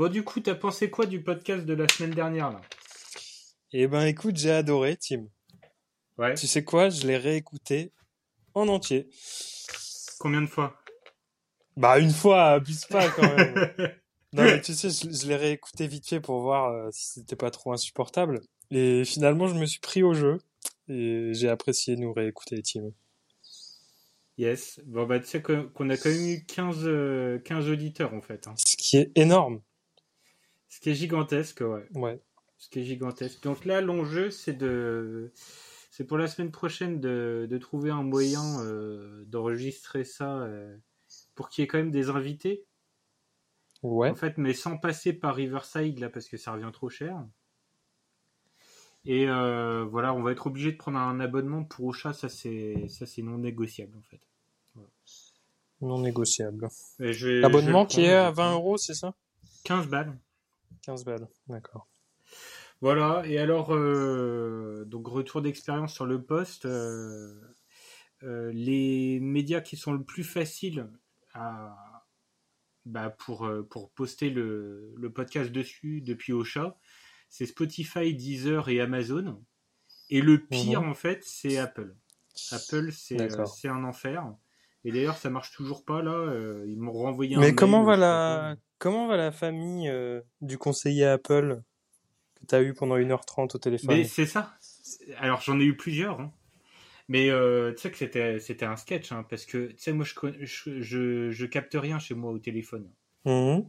Bon, du coup, t'as pensé quoi du podcast de la semaine dernière, là? Eh ben, écoute, j'ai adoré, Tim. Ouais. Tu sais quoi? Je l'ai réécouté en entier. Combien de fois? Bah, une fois, abuse pas quand même. non, mais tu sais, je, je l'ai réécouté vite fait pour voir euh, si c'était pas trop insupportable. Et finalement, je me suis pris au jeu. Et j'ai apprécié nous réécouter, Tim. Yes. Bon, bah, tu sais qu'on a quand même eu 15, euh, 15 auditeurs, en fait. hein. Ce qui est énorme. Ce qui est gigantesque, ouais. Ouais. Ce qui est gigantesque. Donc là, l'enjeu, c'est de... C'est pour la semaine prochaine de, de trouver un moyen euh, d'enregistrer ça euh, pour qu'il y ait quand même des invités. Ouais. En fait, mais sans passer par Riverside, là, parce que ça revient trop cher. Et euh, voilà, on va être obligé de prendre un abonnement pour Ocha, ça c'est ça c'est non négociable en fait. Non négociable. L'abonnement qui est à 20 euros, c'est ça? 15 balles. 15 balles. D'accord. Voilà, et alors, euh, donc retour d'expérience sur le poste, euh, euh, les médias qui sont le plus faciles à, bah, pour, pour poster le, le podcast dessus depuis Ocha, c'est Spotify, Deezer et Amazon. Et le pire, Mhm. en fait, c'est Apple. Apple, c'est un enfer. Et d'ailleurs, ça marche toujours pas, là. ils m'ont renvoyé un Mais mail, comment va la comment va la famille euh, du conseiller Apple que t'as eu pendant 1h30 au téléphone? Mais c'est ça. Alors j'en ai eu plusieurs. hein. Mais euh, tu sais que c'était c'était un sketch hein, parce que tu sais moi je, je je je capte rien chez moi au téléphone. Mhm.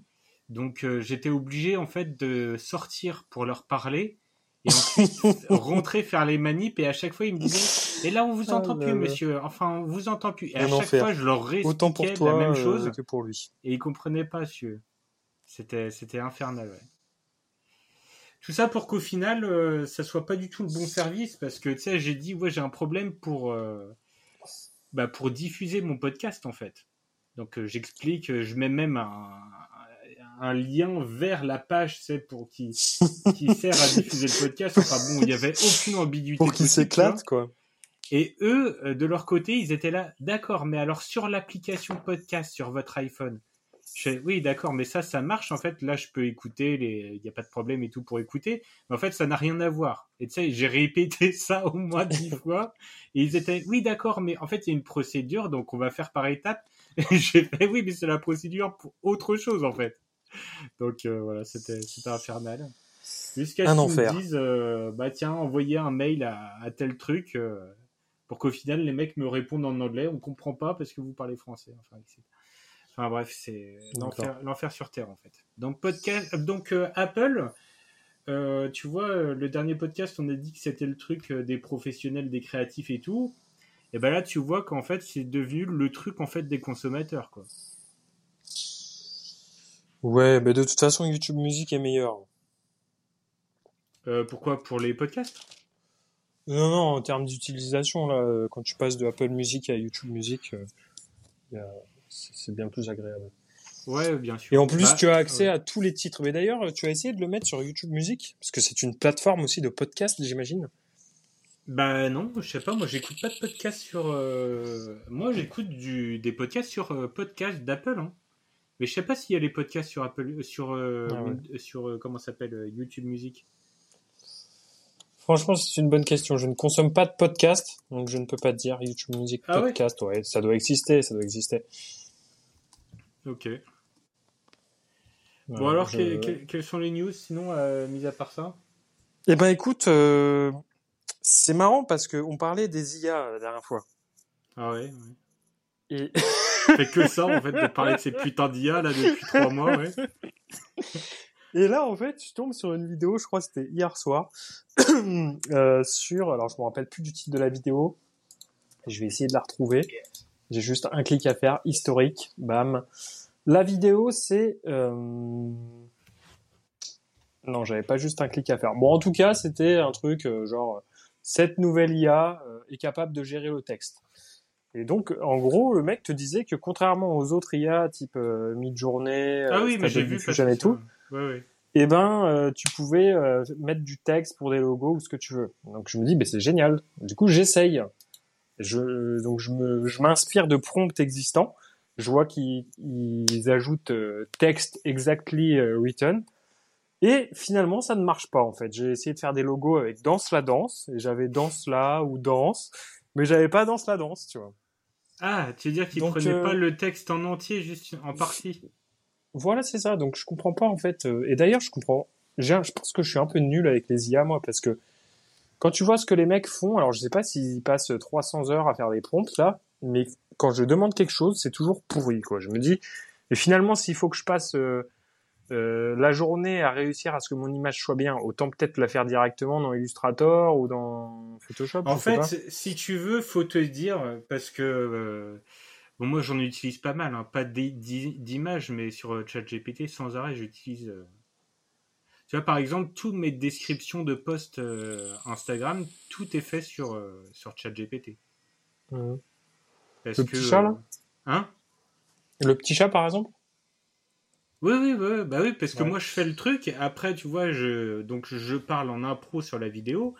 Donc euh, j'étais obligé en fait de sortir pour leur parler et ensuite rentrer faire les manips et à chaque fois ils me disaient et là on vous Ah entend plus là. monsieur enfin on vous entend plus et à chaque enfer. fois je leur réexpliquais la même euh, chose que pour lui. et ils comprenaient pas monsieur. C'était c'était infernal ouais. Tout ça pour qu'au final, euh, ça soit pas du tout le bon service, parce que tu sais, j'ai dit, ouais, j'ai un problème pour, euh, bah, pour diffuser mon podcast, en fait. Donc, euh, j'explique, euh, je mets même un, un lien vers la page, pour qui, qui sert à diffuser le podcast. Enfin bon, il y avait aucune ambiguïté. Pour qu'il possible, tu vois. s'éclate quoi. Et eux, de leur côté, ils étaient là, d'accord, mais alors sur l'application podcast sur votre iPhone, je oui, d'accord, mais ça, ça marche. En fait, là, je peux écouter, les... il n'y a pas de problème et tout pour écouter. Mais en fait, ça n'a rien à voir. Et tu sais, j'ai répété ça au moins dix fois. Et ils étaient, oui, d'accord, mais en fait, il y a une procédure, donc on va faire par étapes. Et j'ai fait, oui, mais c'est la procédure pour autre chose, en fait. Donc euh, voilà, c'était infernal. Jusqu'à ce qu'ils me disent, euh, bah tiens, envoyez un mail à, à tel truc. euh, pour qu'au final les mecs me répondent en anglais, on comprend pas parce que vous parlez français. Enfin, etc. Enfin, bref, c'est l'enfer, sur terre en fait. Donc podcast, donc euh, Apple, euh, tu vois, euh, le dernier podcast, on a dit que c'était le truc euh, des professionnels, des créatifs et tout. Et ben là, tu vois qu'en fait, c'est devenu le truc en fait des consommateurs quoi. Ouais, mais de toute façon YouTube Music est meilleur. Euh, pourquoi? Pour les podcasts? Non, non, en termes d'utilisation, là, euh, quand tu passes de Apple Music à YouTube Music, euh, il y a- c'est bien plus agréable. Ouais, bien sûr. Et en plus, Bah, tu as accès ouais. à tous les titres. Mais d'ailleurs, tu as essayé de le mettre sur YouTube Music? Parce que c'est une plateforme aussi de podcast, j'imagine. Bah non, je sais pas, moi j'écoute pas de podcast sur... euh, Moi j'écoute du... des podcasts sur euh, podcast d'Apple. Hein. Mais je sais pas s'il y a les podcasts sur Apple... Sur, euh, Ah ouais. Sur euh, comment s'appelle YouTube Music? Franchement, c'est une bonne question. Je ne consomme pas de podcast, donc je ne peux pas te dire YouTube Music Ah ouais? Podcast. ouais, ça doit exister, ça doit exister. Ok. Bon alors, je- que- que- quelles sont les news sinon, euh, mis à part ça Eh ben écoute, euh, c'est marrant parce que on parlait des IA la dernière fois. Ah ouais, ouais. Et Je fais que ça en fait, de parler de ces putains d'IA là depuis trois mois, ouais. Et là, en fait, je tombe sur une vidéo, je crois que c'était hier soir, euh, sur, alors je me rappelle plus du titre de la vidéo, je vais essayer de la retrouver. J'ai juste un clic à faire, historique, bam. La vidéo, c'est... Euh... Non, j'avais pas juste un clic à faire. Bon, en tout cas, c'était un truc euh, genre, cette nouvelle IA euh, est capable de gérer le texte. Et donc, en gros, le mec te disait que contrairement aux autres IA, type Midjourney, Ah oui, mais j'ai Stable vu Diffusion passer et tout, ça. Ouais, ouais. eh ben, tu pouvais mettre du texte pour des logos ou ce que tu veux. Donc je me dis, ben c'est génial. Du coup, j'essaye. Je, donc je me, je m'inspire de prompts existants. je vois qu'ils ajoutent euh, text exactly euh, written. Et finalement, ça ne marche pas en fait. J'ai essayé de faire des logos avec danse la danse, et j'avais danse là ou danse, mais j'avais pas danse la danse, tu vois. Ah, tu veux dire qu'ils prenaient euh, pas le texte en entier, juste en partie Voilà, c'est ça. Donc je comprends pas en fait. Et d'ailleurs, je comprends. Je pense que je suis un peu nul avec les IA moi, parce que quand tu vois ce que les mecs font, alors je sais pas s'ils passent 300 heures à faire des prompts là, mais quand je demande quelque chose, c'est toujours pourri, quoi. Je me dis, et finalement, s'il faut que je passe euh, euh, la journée à réussir à ce que mon image soit bien, autant peut-être la faire directement dans Illustrator ou dans Photoshop. En fait, si tu veux, faut te dire, parce que euh, bon, moi j'en utilise pas mal, hein, pas d'images, mais sur ChatGPT, sans arrêt, j'utilise. Tu vois, par exemple, toutes mes descriptions de posts Instagram, tout est fait sur, sur ChatGPT. Mmh le petit chat, là euh, Hein? Le petit chat, par exemple? Oui, oui, oui, bah oui, parce que moi je fais le truc, après tu vois, je, donc je parle en impro sur la vidéo,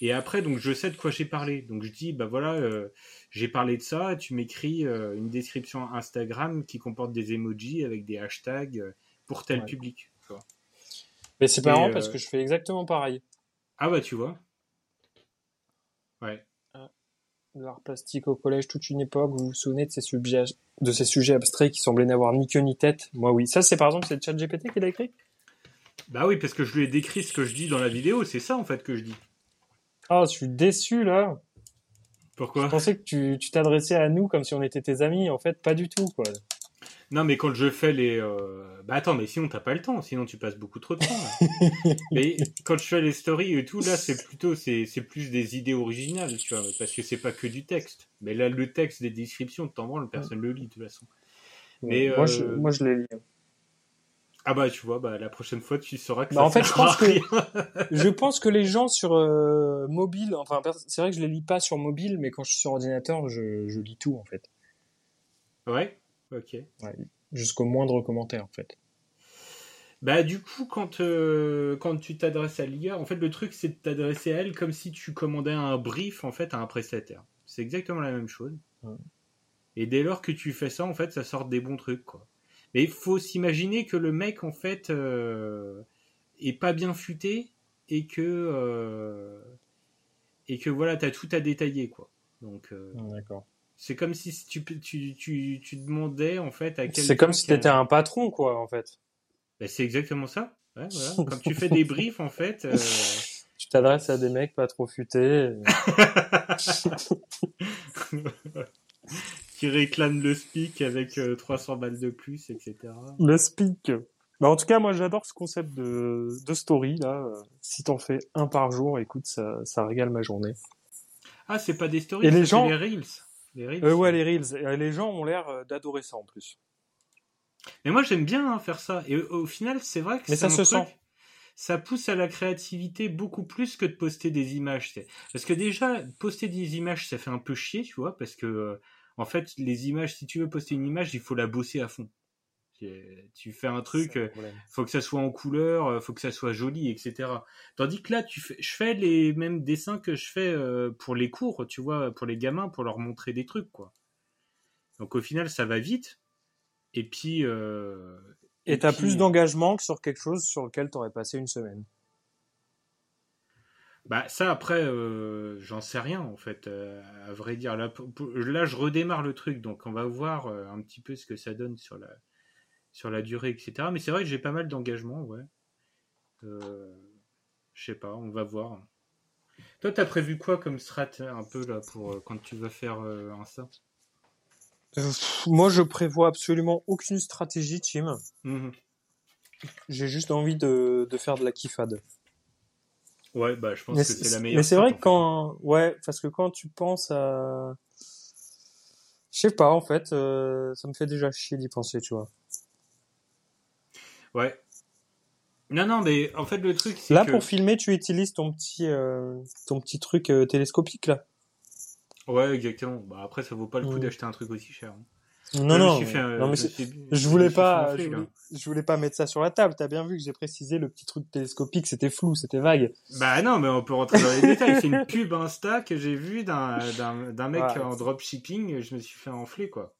et après donc je sais de quoi j'ai parlé. Donc je dis, bah voilà, euh, j'ai parlé de ça, tu m'écris euh, une description Instagram qui comporte des emojis avec des hashtags pour tel public. Mais c'est pas marrant parce que je fais exactement pareil. Ah bah tu vois. Ouais l'art plastique au collège toute une époque, vous vous souvenez de ces sujets, de ces sujets abstraits qui semblaient n'avoir ni queue ni tête? Moi oui. Ça c'est par exemple c'est ChatGPT qui l'a écrit? Bah oui, parce que je lui ai décrit ce que je dis dans la vidéo, c'est ça en fait que je dis. Ah, je suis déçu là. Pourquoi? Je pensais que tu t'adressais à nous comme si on était tes amis, en fait pas du tout quoi. Non, mais quand je fais les. Euh, bah attends, mais sinon t'as pas le temps, sinon tu passes beaucoup trop de temps. mais quand je fais les stories et tout, là c'est plutôt c'est plus des idées originales, tu vois, parce que c'est pas que du texte. Mais là le texte des descriptions, t'en le personne le lit de toute façon. Mais moi, je, euh, moi je les lis. Ah bah tu vois, bah la prochaine fois tu sauras que bah, ça en fait je pense que je pense que les gens sur euh, mobile, enfin c'est vrai que je les lis pas sur mobile, mais quand je suis sur ordinateur, je, je lis tout en fait. Ouais. Ok. Jusqu'au moindre commentaire, en fait. Bah du coup, quand, euh, quand tu t'adresses à l'IA, en fait, le truc, c'est de t'adresser à elle comme si tu commandais un brief, en fait, à un prestataire. C'est exactement la même chose. Et dès lors que tu fais ça, en fait, ça sort des bons trucs, quoi. Mais il faut s'imaginer que le mec, en fait, euh, est pas bien futé et que... Euh, et que voilà, t'as tout à détailler, quoi. Donc... D'accord. C'est comme si tu, tu, tu, tu, demandais en fait à quelqu'un. C'est comme si tu étais un patron, quoi, en fait. Ben, c'est exactement ça. Ouais, voilà. Quand tu fais des briefs, en fait. Euh... Tu t'adresses à des mecs pas trop futés. qui réclament le speak avec 300 euh, balles de plus, etc. Le speak. Bah, en tout cas, moi, j'adore ce concept de, de story, là. Si t'en fais un par jour, écoute, ça, ça régale ma journée. Ah, c'est pas des stories, c'est les Reels. Les euh, ouais, les Reels. Les gens ont l'air euh, d'adorer ça en plus. Mais moi, j'aime bien hein, faire ça. Et au, final, c'est vrai que Mais ça se sent. Ça pousse à la créativité beaucoup plus que de poster des images. Parce que déjà, poster des images, ça fait un peu chier, tu vois, parce que euh, en fait, les images, si tu veux poster une image, il faut la bosser à fond. Tu fais un truc, euh, faut que ça soit en couleur, euh, faut que ça soit joli, etc. Tandis que là, tu fais, je fais les mêmes dessins que je fais euh, pour les cours, tu vois, pour les gamins, pour leur montrer des trucs, quoi. Donc au final, ça va vite. Et puis. et t'as plus d'engagement que sur quelque chose sur lequel t'aurais passé une semaine. Bah ça après, j'en sais rien en fait, à vrai dire. Là, là, je redémarre le truc, donc on va voir un petit peu ce que ça donne sur la, sur la durée, etc. Mais c'est vrai que j'ai pas mal d'engagement, ouais. Euh, je sais pas, on va voir. Toi, t'as prévu quoi comme strat un peu là pour euh, quand tu vas faire euh, un ça? Moi, je prévois absolument aucune stratégie, Tim. Mhm. J'ai juste envie de, faire de la kiffade. Ouais, bah je pense que c'est la meilleure. Mais c'est vrai que quand, ouais, parce que quand tu penses à, je sais pas, en fait, ça me fait déjà chier d'y penser, tu vois. Ouais. Non, non, mais en fait, le truc, c'est Là, pour filmer, tu utilises ton petit, euh, ton petit truc euh, télescopique, là. Ouais, exactement. Bah, après, ça vaut pas le coup mm. d'acheter un truc aussi cher. Hein. Non, non, non, mais je, voulais pas, je, voulais, pas mettre ça sur la table. T'as bien vu que j'ai précisé le petit truc télescopique, c'était flou, c'était vague. Bah non, mais on peut rentrer dans les détails. C'est une pub Insta que j'ai vue d'un, d'un, mec en dropshipping. Je me suis fait enfler, quoi.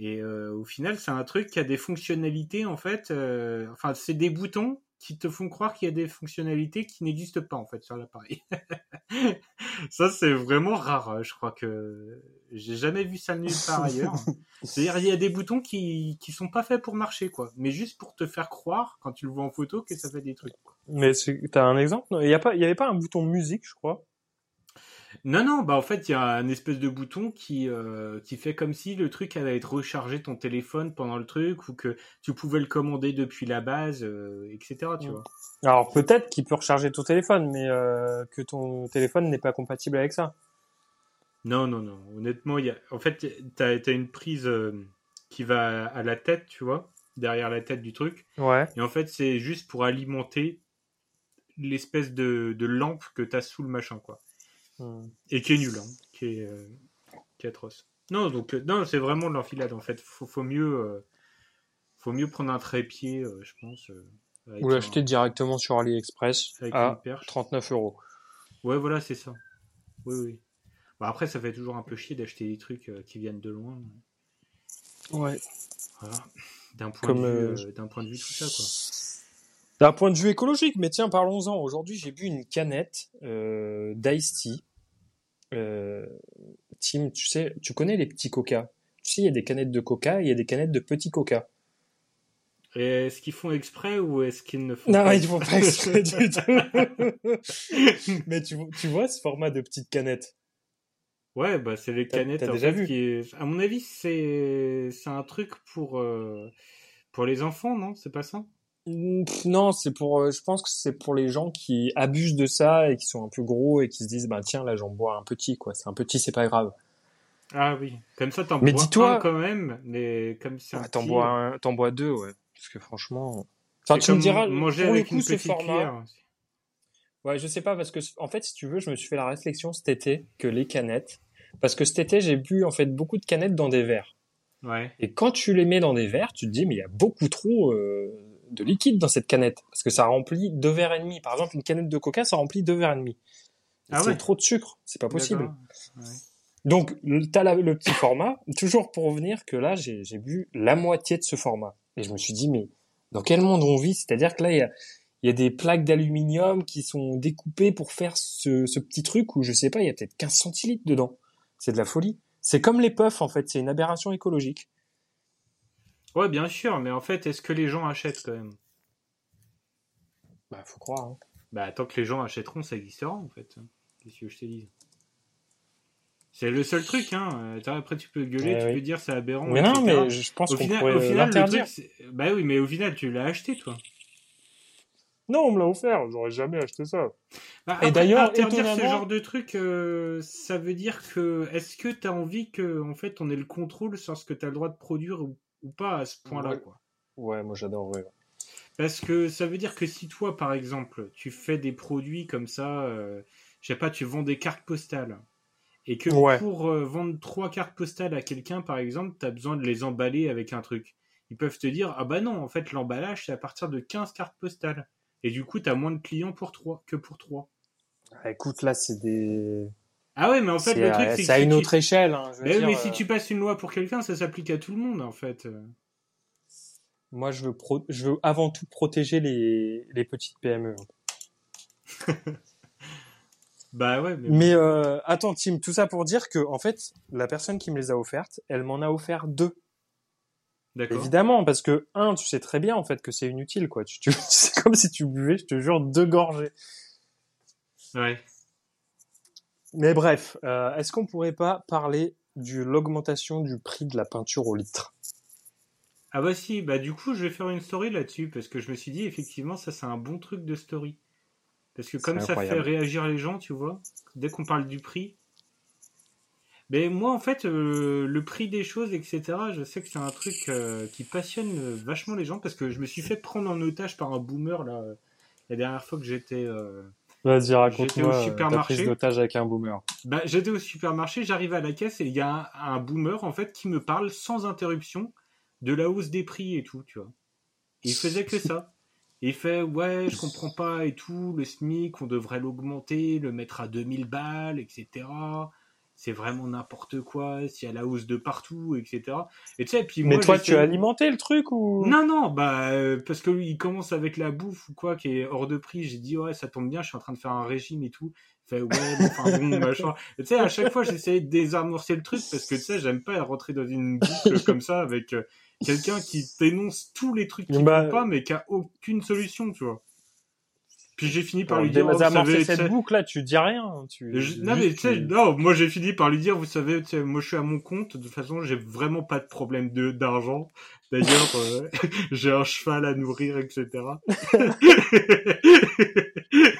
Et euh, au final, c'est un truc qui a des fonctionnalités en fait. euh, enfin, c'est des boutons qui te font croire qu'il y a des fonctionnalités qui n'existent pas en fait sur l'appareil. ça, c'est vraiment rare. hein. Je crois que j'ai jamais vu ça nulle part ailleurs. C'est-à-dire, il y a des boutons qui qui sont pas faits pour marcher quoi, mais juste pour te faire croire quand tu le vois en photo que ça fait des trucs. quoi. Mais t'as un exemple? Il y a pas, il y avait pas un bouton musique, je crois? Non, non, bah en fait, il y a un espèce de bouton qui, euh, qui fait comme si le truc allait être rechargé ton téléphone pendant le truc ou que tu pouvais le commander depuis la base, euh, etc. Tu vois. Alors peut-être qu'il peut recharger ton téléphone, mais euh, que ton téléphone n'est pas compatible avec ça. Non, non, non. Honnêtement, il y a... en fait, t'as as une prise euh, qui va à la tête, tu vois, derrière la tête du truc. Ouais. Et en fait, c'est juste pour alimenter l'espèce de, de lampe que t'as sous le machin, quoi. Et qui est nul, hein, qui est, euh, qui est atroce. Non, donc euh, non, c'est vraiment de l'enfilade en fait. Faut, faut mieux, euh, faut mieux prendre un trépied, je pense. Ou un- l'acheter directement sur AliExpress avec à une perche. 39 euros. Ouais, voilà, c'est ça. Oui, oui. Bah, après, ça fait toujours un peu chier d'acheter des trucs qui viennent de loin. Ouais. Voilà. D'un point, Comme, de vue, d'un point de vue tout ça, quoi. D'un point de vue écologique, mais tiens, parlons-en. Aujourd'hui, j'ai bu une canette euh, d'Ice Tea. Euh, Tim, tu sais, tu connais les petits coca? Tu sais, il y a des canettes de coca et il y a des canettes de petits coca. Et est-ce qu'ils font exprès ou est-ce qu'ils ne font Non, pas ils font pas exprès du tout. mais tu, tu vois ce format de petite canette Ouais, bah c'est les canettes. t'as en déjà fait, vu? qui est- À mon avis, c'est c'est un truc pour euh, pour les enfants, non? C'est pas ça? Non, c'est pour. euh, je pense que c'est pour les gens qui abusent de ça et qui sont un peu gros et qui se disent bah tiens là j'en bois un petit quoi. C'est un petit, c'est pas grave. Ah oui. Comme ça, t'en Mais bois dis-toi- un quand même, mais comme un Ah, t'en petit, bois un, t'en bois deux ouais. Parce que franchement. Enfin tu me diras manger pour le avec coup une ce petite format. cuillère. Ouais, je sais pas parce que en fait si tu veux je me suis fait la réflexion cet été que les canettes parce que cet été j'ai bu en fait beaucoup de canettes dans des verres. Ouais. Et quand tu les mets dans des verres, tu te dis mais il y a beaucoup trop euh, de liquide dans cette canette parce que ça remplit deux verres et demi. Par exemple, une canette de Coca, ça remplit deux verres et demi. Ah c'est ouais. trop de sucre, c'est pas possible. Ouais. Donc t'as la- le petit format, toujours pour revenir que là j'ai j'ai bu la moitié de ce format et je me suis dit mais dans quel monde on vit? C'est-à-dire que là il y a il y a des plaques d'aluminium qui sont découpées pour faire ce, ce petit truc où je sais pas, il y a peut-être 15 centilitres dedans. C'est de la folie. C'est comme les puffs en fait, c'est une aberration écologique. Ouais, bien sûr, mais en fait, est-ce que les gens achètent quand même? Bah faut croire. Hein. Bah, tant que les gens achèteront, ça existera en fait. Qu'est-ce que je te dis? C'est le seul truc, hein. Après, tu peux gueuler, Ouais, tu oui. peux dire c'est aberrant. Mais non, mais je pense qu'on final, pourrait au final, le truc, bah oui, mais au final, tu l'as acheté, toi. Non, on me l'a offert, j'aurais jamais acheté ça. Bah, Et d'ailleurs, interdire ce genre de truc, euh, ça veut dire que est-ce que t'as envie que, en fait, on ait le contrôle sur ce que t'as le droit de produire ou, ou pas à ce point-là, Ouais. quoi. Ouais, moi j'adorerais. Parce que ça veut dire que si toi, par exemple, tu fais des produits comme ça, euh, je sais pas, tu vends des cartes postales, et que Ouais. pour euh, vendre trois cartes postales à quelqu'un, par exemple, tu as besoin de les emballer avec un truc. Ils peuvent te dire, ah bah non, en fait, l'emballage, c'est à partir de 15 cartes postales. Et du coup, tu as moins de clients pour trois que pour trois. Ah, écoute, là c'est des. Ah ouais, mais en fait, le truc, c'est que c'est à une autre échelle. Hein, je veux Mais dire, mais si euh, tu passes une loi pour quelqu'un, ça s'applique à tout le monde, en fait. Euh, Moi, je veux, pro... je veux avant tout protéger les, les petites PME. Bah ouais, mais... Mais euh, attends, Tim, tout ça pour dire que, en fait, la personne qui me les a offertes, elle m'en a offert deux. D'accord. Évidemment, parce que, un, tu sais très bien, en fait, que c'est inutile, quoi. Tu, tu... C'est comme si tu buvais, je te jure, deux gorgées. Ouais. Mais bref, euh, est-ce qu'on pourrait pas parler de l'augmentation du prix de la peinture au litre? Ah bah si, bah du coup je vais faire une story là-dessus parce que je me suis dit effectivement ça c'est un bon truc de story. Parce que comme ça fait réagir les gens, tu vois, dès qu'on parle du prix. Mais moi en fait euh, le prix des choses etc. Je sais que c'est un truc euh, qui passionne euh, vachement les gens parce que je me suis fait prendre en otage par un boomer là euh, la dernière fois que j'étais euh, Vas-y, J'étais au raconte-moi euh, ta supermarché. prise d'otage avec un boomer. bah, j'étais au supermarché, j'arrive à la caisse et il y a un, un boomer en fait qui me parle sans interruption de la hausse des prix et tout, tu vois. Et il faisait que ça. Et il fait ouais, je comprends pas et tout, le SMIC, on devrait l'augmenter, le mettre à 2000 balles, etc. c'est vraiment n'importe quoi, s'il y a la hausse de partout, etc. Et tu sais, puis Mais moi, toi, j'essaie- tu as alimenté le truc ou? Non, non, bah, euh, parce que lui, il commence avec la bouffe ou quoi qui est hors de prix. J'ai dit, ouais, ça tombe bien, je suis en train de faire un régime et tout. Fait, ouais, mais enfin bon, machin. Et tu sais, à chaque fois, j'essayais de désamorcer le truc parce que tu sais, j'aime pas rentrer dans une boucle comme ça avec euh, quelqu'un qui dénonce tous les trucs qui Bah, vont pas, mais qui a aucune solution, tu vois. Puis j'ai fini par lui dire, oh, savez, cette boucle là, tu dis rien. Tu... je- non, mais tu sais, non, moi j'ai fini par lui dire, vous savez, moi je suis à mon compte, de toute façon, j'ai vraiment pas de problème de d'argent. D'ailleurs, euh, j'ai un cheval à nourrir, etc.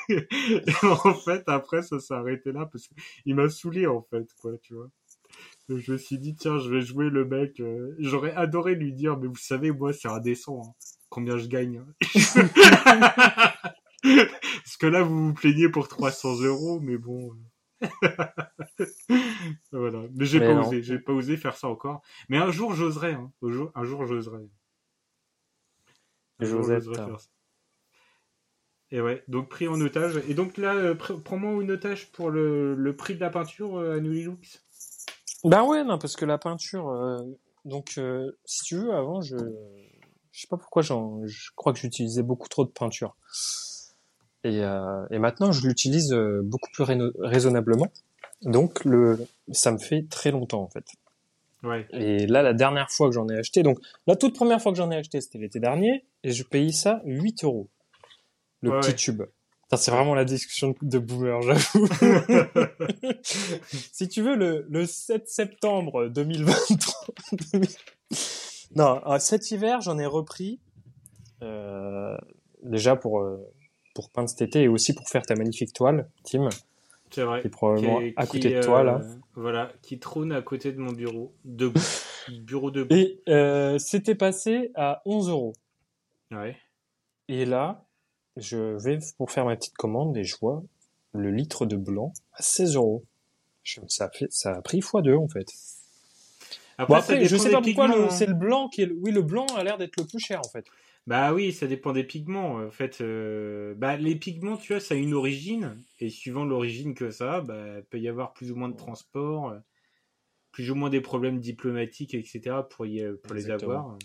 Et en fait, après, ça s'est arrêté là parce qu'il m'a saoulé, en fait, quoi, tu vois. Donc, je me suis dit, tiens, je vais jouer le mec. euh, J'aurais adoré lui dire, mais vous savez, moi, c'est indécent. hein, combien je gagne. hein. Parce que là, vous vous plaignez pour 300 euros, mais bon. euh. voilà. Mais j'ai pas non. osé, j'ai pas osé faire ça encore. Mais un jour, j'oserai. Hein. Un jour, j'oserai. Et ouais, donc pris en otage. Et donc là, euh, pr- prends-moi une otage pour le, le prix de la peinture euh, à New Lux. Ben ouais, non, parce que la peinture. euh, donc, euh, si tu veux, avant, je, je sais pas pourquoi, je crois que j'utilisais beaucoup trop de peinture. Et, euh, et maintenant, je l'utilise euh, beaucoup plus raisonnablement. Donc, le, ça me fait très longtemps en fait. Ouais. Et là, la dernière fois que j'en ai acheté, donc la toute première fois que j'en ai acheté, c'était l'été dernier, et je payais ça 8 euros. Le Ouais, petit ouais. tube. C'est vraiment la discussion de boomer, j'avoue. si tu veux, le, le 7 septembre 2023. non, euh, cet hiver, j'en ai repris. euh, déjà pour, euh, pour peindre cet été et aussi pour faire ta magnifique toile, Tim, C'est vrai. qui est probablement Qui- à qui, côté de toi, euh, là. Voilà, qui trône à côté de mon bureau. Debout. bureau debout. Et euh, c'était passé à 11 euros. Ouais. Et là, je vais pour faire ma petite commande et je vois le litre de blanc à 16 euros. Ça a, fait, ça a pris x2 en fait. Après, Bon ça après, je sais pas pourquoi hein. c'est le blanc qui est le... Oui, le blanc a l'air d'être le plus cher en fait. Bah oui, ça dépend des pigments. En fait, euh, bah, les pigments, tu vois, ça a une origine. Et suivant l'origine que ça a, bah, il peut y avoir plus ou moins de transport, euh, plus ou moins des problèmes diplomatiques, etc. pour, y, pour les avoir.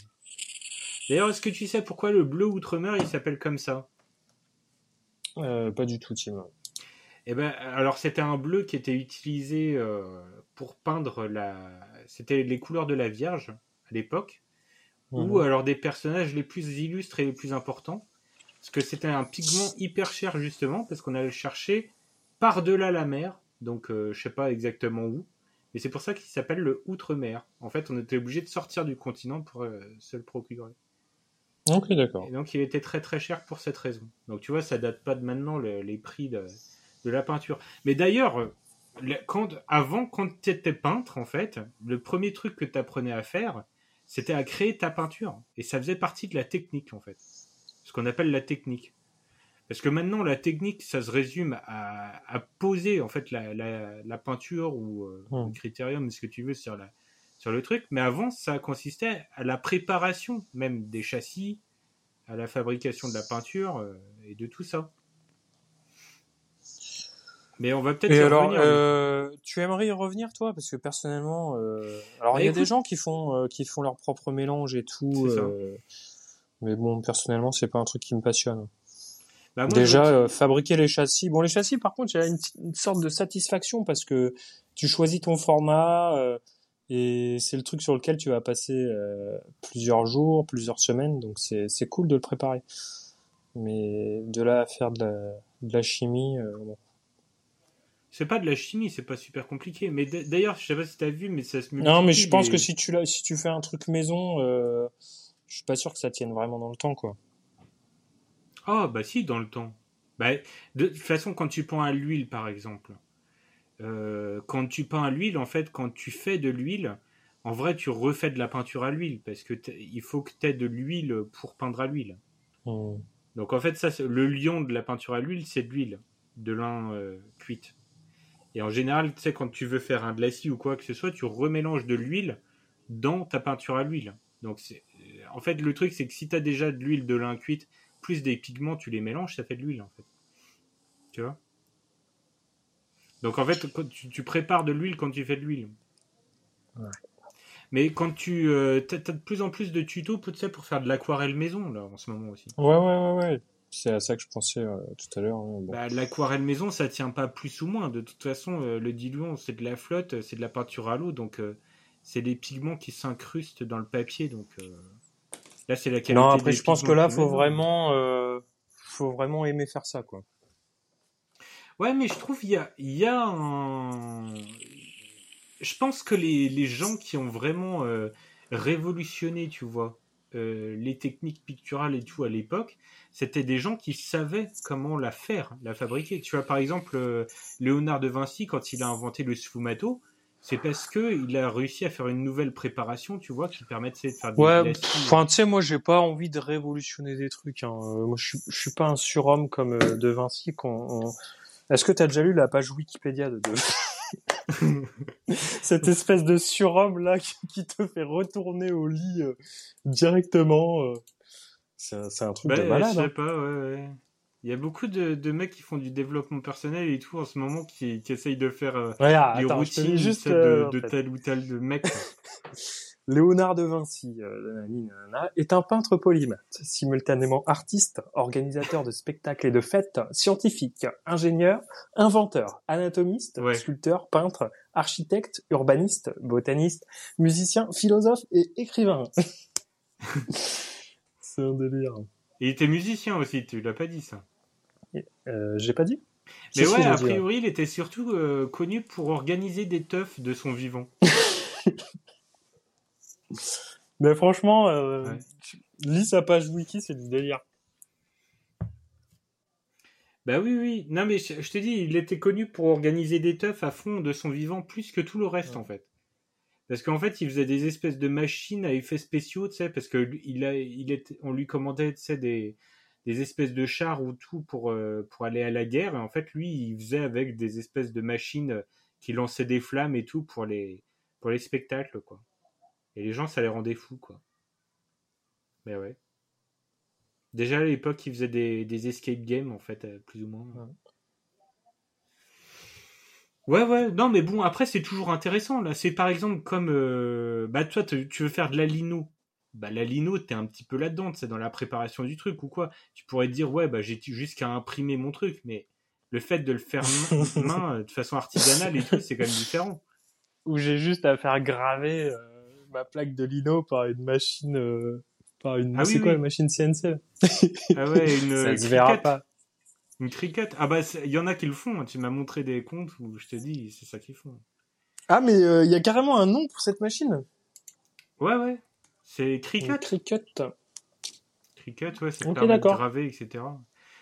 D'ailleurs, est-ce que tu sais pourquoi le bleu outre-mer, il s'appelle comme ça? Euh, pas du tout, Tim. Eh ben, alors c'était un bleu qui était utilisé euh, pour peindre la, c'était les couleurs de la Vierge à l'époque, ou Mhm. alors des personnages les plus illustres et les plus importants, parce que c'était un pigment hyper cher justement, parce qu'on allait le chercher par-delà la mer, donc euh, je sais pas exactement où, mais c'est pour ça qu'il s'appelle le outre-mer. En fait, on était obligé de sortir du continent pour euh, se le procurer. Ok, d'accord. Et donc il était très très cher pour cette raison. Donc tu vois, ça date pas de maintenant le- les prix de, de la peinture. Mais d'ailleurs, euh, quand, avant, quand tu étais peintre, en fait, le premier truc que tu apprenais à faire, c'était à créer ta peinture. Et ça faisait partie de la technique, en fait. Ce qu'on appelle la technique. Parce que maintenant, la technique, ça se résume à, à poser, en fait, la, la, la peinture ou euh, Hmm. le critérium, ce que tu veux, sur la, sur le truc. Mais avant, ça consistait à la préparation même des châssis, à la fabrication de la peinture euh, et de tout ça. Mais on va peut-être Et y alors, revenir. euh, tu aimerais y revenir toi? Parce que personnellement, euh, alors Bah, il y a écoute- des gens qui font euh, qui font leur propre mélange et tout. Euh, mais bon, personnellement, c'est pas un truc qui me passionne. Bah, moi, Déjà, euh, fabriquer les châssis. Bon, les châssis, par contre, il y a une, sorte de satisfaction parce que tu choisis ton format euh, et c'est le truc sur lequel tu vas passer euh, plusieurs jours, plusieurs semaines. Donc, c'est c'est cool de le préparer. Mais de là à faire de la, de la chimie, euh, bon. C'est pas de la chimie, c'est pas super compliqué. Mais d'ailleurs, je sais pas si t'as vu, mais ça se. Non, mais je pense que si tu si tu fais un truc maison, euh, je suis pas sûr que ça tienne vraiment dans le temps, quoi. Ah, bah si, dans le temps. Bah, de toute façon, quand tu peins à l'huile, par exemple, euh, quand tu peins à l'huile, en fait, quand tu fais de l'huile, en vrai, tu refais de la peinture à l'huile, parce que il faut que tu aies de l'huile pour peindre à l'huile. Hmm. Donc en fait, ça, le lion de la peinture à l'huile, c'est de l'huile, de lin euh, cuite. Et en général, tu sais, quand tu veux faire un glacis ou quoi que ce soit, tu remélanges de l'huile dans ta peinture à l'huile. Donc en fait, le truc, c'est que si tu as déjà de l'huile de lin cuite, plus des pigments, tu les mélanges, ça fait de l'huile, en fait. Tu vois? Donc en fait, quand tu, tu prépares de l'huile quand tu fais de l'huile. Ouais. Mais quand tu euh, t'as, t'as de plus en plus de tutos tu sais, pour faire de l'aquarelle maison là en ce moment aussi. Ouais, ouais, ouais, ouais. C'est à ça que je pensais euh, tout à l'heure. hein, bon. Bah, l'aquarelle maison, ça tient pas plus ou moins. De toute façon, euh, le diluant, c'est de la flotte, c'est de la peinture à l'eau, donc euh, c'est des pigments qui s'incrustent dans le papier. Donc euh, là, c'est la qualité. non, après, des je pense que là, faut vraiment, euh, faut vraiment aimer faire ça, quoi. Ouais, mais je trouve il y a, il y a un. Je pense que les, les gens qui ont vraiment euh, révolutionné, tu vois, euh, les techniques picturales et tout à l'époque, c'était des gens qui savaient comment la faire, la fabriquer. Tu vois, par exemple, euh, Léonard de Vinci, quand il a inventé le sfumato, c'est parce que il a réussi à faire une nouvelle préparation, tu vois, qui permet tu de faire des Ouais, glacis. enfin, tu sais, moi, j'ai pas envie de révolutionner des trucs. Hein. Euh, Moi, je suis, je suis pas un surhomme comme euh, De Vinci. Est-ce que t'as déjà lu la page Wikipédia de De Cette espèce de surhomme là qui, te fait retourner au lit euh, directement. euh. C'est un- truc Bah, de malade. je sais hein. pas, ouais, ouais. Il y a beaucoup de, de mecs qui font du développement personnel et tout en ce moment qui, qui essayent de faire euh, attends, je te routines juste euh, de, en fait. tel ou tel de mec. Léonard de Vinci euh, est un peintre polymathe, simultanément artiste, organisateur de spectacles et de fêtes, scientifique, ingénieur, inventeur, anatomiste, Ouais. sculpteur, peintre, architecte, urbaniste, botaniste, musicien, philosophe et écrivain. C'est un délire. Et il était musicien aussi, tu l'as pas dit ça. Euh, J'ai pas dit Mais ouais, a priori, il était surtout euh, connu pour organiser des teufs de son vivant. Mais franchement, euh, Ouais. lis sa page wiki, c'est du délire. Bah oui, oui. Non, mais je, je te dis, il était connu pour organiser des teufs à fond de son vivant plus que tout le reste, Ouais. en fait. Parce qu'en fait, il faisait des espèces de machines à effets spéciaux, tu sais, parce que lui- il a, il était, on lui commandait, tu sais, des, des espèces de chars ou tout pour, euh, pour aller à la guerre. Et en fait, lui, il faisait avec des espèces de machines qui lançaient des flammes et tout pour les, pour les spectacles, quoi. Et les gens, ça les rendait fous, quoi. Mais ouais. Déjà à l'époque, il faisait des, des escape games, en fait, euh, plus ou moins. Ouais, ouais, non, mais bon, après, c'est toujours intéressant, là. C'est par exemple comme, euh, bah, toi, tu veux faire de la lino. Bah, la lino, t'es un petit peu là-dedans, c'est dans la préparation du truc ou quoi. Tu pourrais te dire, ouais, bah, j'ai juste qu'à imprimer mon truc, mais le fait de le faire main, main, euh, de façon artisanale et tout, c'est quand même différent. Où j'ai juste à faire graver euh, ma plaque de lino par une machine, euh, par une, Ah c'est oui, quoi oui. la machine CNC Ah ouais, une Ça euh, se verra cricket. pas. Une cricket. Ah bah, il y en a qui le font. hein. Tu m'as montré des comptes où je te dis, c'est ça qu'ils font. Ah mais il y a carrément un nom pour cette machine? Ouais, ouais. C'est cricket. Cricut. Cricket, ouais, ça te Ok, permet de d'accord. graver, etc.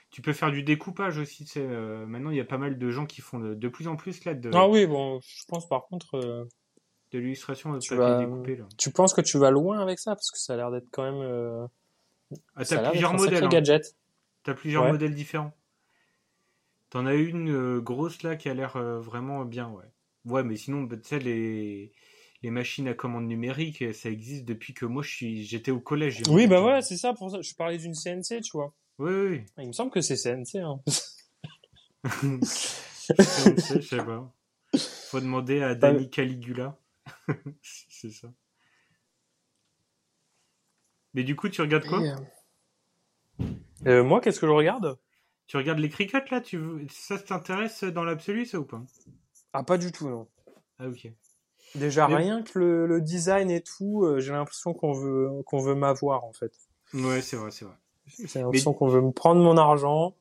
Tu peux faire du découpage aussi. tu sais, euh, maintenant, il y a pas mal de gens qui font de, de plus en plus là de, Ah oui, bon, je pense par contre, euh, de l'illustration de Tu vas- découpé. Là. tu penses que tu vas loin avec ça? Parce que ça a l'air d'être quand même. Euh, Ah, a t'as plusieurs modèles. hein. T'as plusieurs Ouais. modèles différents. T'en as une euh, grosse là qui a l'air euh, vraiment bien, ouais. Ouais, mais sinon, bah, tu sais, les, les machines à commande numérique, ça existe depuis que moi je suis, j'étais au collège. Oui, bah voilà, c'est ça. Pour ça, je parlais d'une CNC, tu vois. Oui, oui, Il me semble que c'est CNC. Hein. sais, je sais pas. Faut demander à Danny Caligula. c'est ça. Mais du coup, tu regardes quoi euh, euh, moi, qu'est-ce que je regarde? Tu regardes les crickets là? Tu. Ça t'intéresse dans l'absolu, ça ou pas? Ah, pas du tout, non. Ah, ok. Déjà Mais- rien que le, le design et tout, euh, j'ai l'impression qu'on veut qu'on veut m'avoir en fait. Ouais, c'est vrai, c'est vrai. J'ai l'impression qu'on veut me prendre mon argent.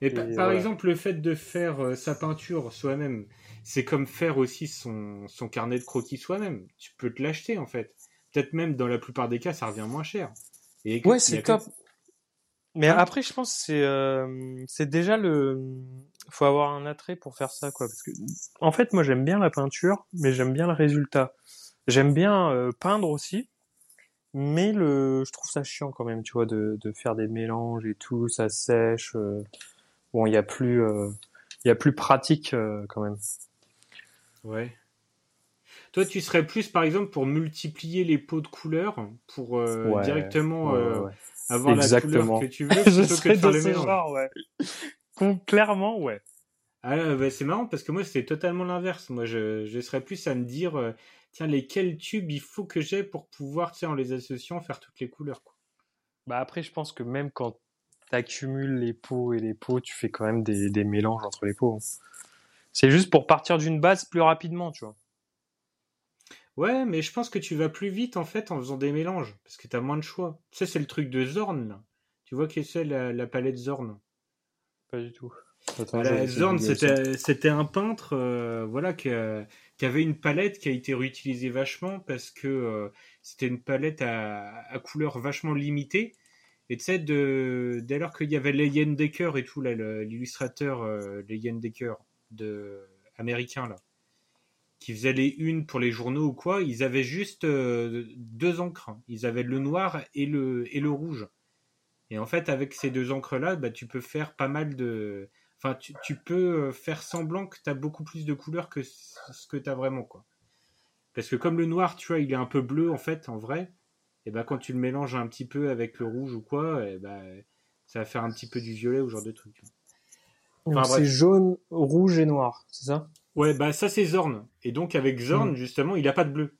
Et par exemple, le fait de faire euh, sa peinture soi-même, c'est comme faire aussi son, son carnet de croquis soi-même. Tu peux te l'acheter en fait. Peut-être même dans la plupart des cas, ça revient moins cher. Et Ouais, il c'est top. Mais Hein après, je pense que c'est euh, c'est déjà le faut avoir un attrait pour faire ça quoi parce que en fait moi j'aime bien la peinture mais j'aime bien le résultat. J'aime bien euh, peindre aussi mais le je trouve ça chiant quand même tu vois de de faire des mélanges et tout ça sèche euh. bon il y a plus il y a plus pratique quand même. Ouais. Toi, tu serais plus, par exemple, pour multiplier les pots de couleurs, pour euh, Ouais, directement Ouais, euh, ouais, avoir la couleur que tu veux, je plutôt que de faire les genre ouais. Com- Clairement ouais. Ah, bah, c'est marrant parce que moi, c'est totalement l'inverse. Moi, je, je serais plus à me dire, euh, tiens, lesquels tubes il faut que j'ai pour pouvoir, tu sais, en les associant, faire toutes les couleurs. Quoi. Bah après, je pense que même quand tu accumules les pots et les pots, tu fais quand même des, des mélanges entre les pots. C'est juste pour partir d'une base plus rapidement, tu vois. Ouais, mais je pense que tu vas plus vite en fait en faisant des mélanges parce que tu as moins de choix. Ça, c'est le truc de Zorn. Là. Tu vois que c'est la, la palette Zorn? Pas du tout. Voilà, Zorn, c'était un peintre euh, voilà, qui, qui, avait une palette qui a été réutilisée vachement parce que euh, c'était une palette à, à, couleur vachement limitée. Et tu sais, dès lors qu'il y avait Leyen Decker et tout, l'illustrateur euh, Leyen Decker de, américain, là, qui faisait les unes pour les journaux ou quoi, ils avaient juste euh, deux encres. Ils avaient le noir et le, et le rouge. Et en fait, avec ces deux encres-là, bah, tu peux faire pas mal de Enfin, tu, peux euh, faire semblant que tu as beaucoup plus de couleurs que ce que tu as vraiment, quoi. Parce que comme le noir, tu vois, il est un peu bleu, en fait, en vrai, et ben quand tu le mélanges un petit peu avec le rouge ou quoi, ben, ça va faire un petit peu du violet ou genre de truc. C'est jaune, rouge et noir, c'est ça? Ouais, bah ça c'est Zorn. Et donc avec Zorn, hmm. justement, il a pas de bleu.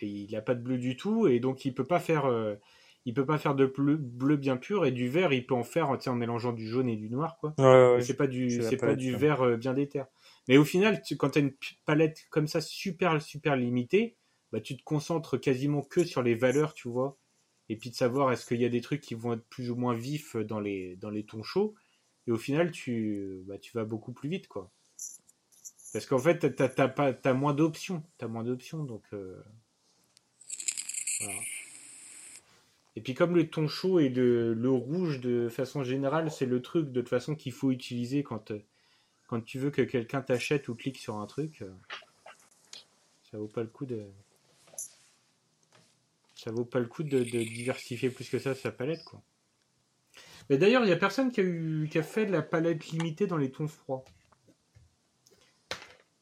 Et il a pas de bleu du tout, et donc il peut pas faire... Euh, il peut pas faire de bleu, bleu bien pur et du vert il peut en faire en mélangeant du jaune et du noir quoi. Ouais, c'est pas du c'est pas du vert euh, bien déter. Mais au final, tu, quand tu as une palette comme ça super super limitée, bah tu te concentres quasiment que sur les valeurs, tu vois. Et puis de savoir est-ce qu'il y a des trucs qui vont être plus ou moins vifs dans les dans les tons chauds et au final tu bah, tu vas beaucoup plus vite quoi. Parce qu'en fait, t'as as, pas as moins d'options, t'as moins d'options donc euh... voilà. Et puis comme le ton chaud et le, le rouge de façon générale, c'est le truc de toute façon qu'il faut utiliser quand, quand tu veux que quelqu'un t'achète ou clique sur un truc. Euh, ça vaut pas le coup de ça vaut pas le coup de, diversifier plus que ça sa palette quoi. Mais d'ailleurs, il y a personne qui a, eu, qui a fait de la palette limitée dans les tons froids.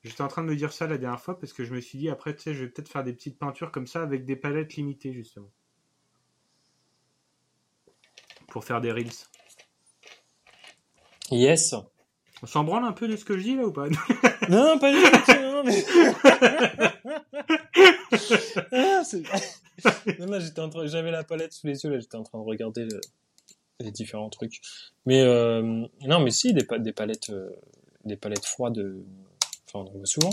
J'étais en train de me dire ça la dernière fois parce que je me suis dit après tu sais je vais peut-être faire des petites peintures comme ça avec des palettes limitées justement pour faire des reels. Yes. On s'en branle un peu de ce que je dis là ou pas? Non, pas du tout. Non, mais... ah, j'étais en train, j'avais la palette sous les yeux là, j'étais en train de regarder les différents trucs. Mais euh, non, mais si des, des palettes, euh, des palettes froides. Euh, enfin, on en voit souvent.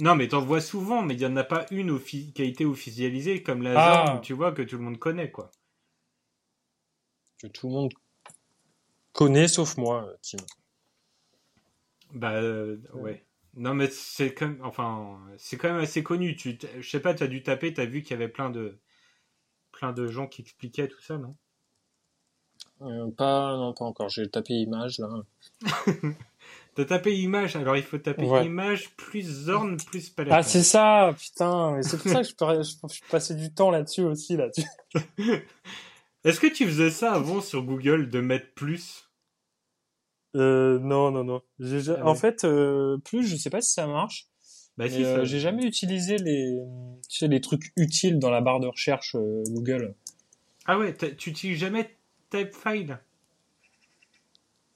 Non, mais t'en vois souvent, mais il y en a pas une qui a été officialisée comme la ah. tu vois que tout le monde connaît quoi que tout le monde connaît sauf moi, Tim. Bah euh, ouais. Non mais c'est quand enfin c'est quand même assez connu. Tu je sais pas, tu as dû taper, tu as vu qu'il y avait plein de plein de gens qui expliquaient tout ça, non? Euh, Pas non pas encore. J'ai tapé image là. T'as tapé image, alors il faut taper image plus Zorn plus palette. Ah c'est ça, putain. C'est pour ça que je, je, je passais du temps là-dessus aussi là. Est-ce que tu faisais ça avant sur Google de mettre plus? Euh, Non, non, non. Ah en fait, euh, plus, je sais pas si ça marche. Bah, si, euh, j'ai jamais utilisé les, tu sais, les trucs utiles dans la barre de recherche euh, Google. Ah ouais, tu utilises jamais Typefile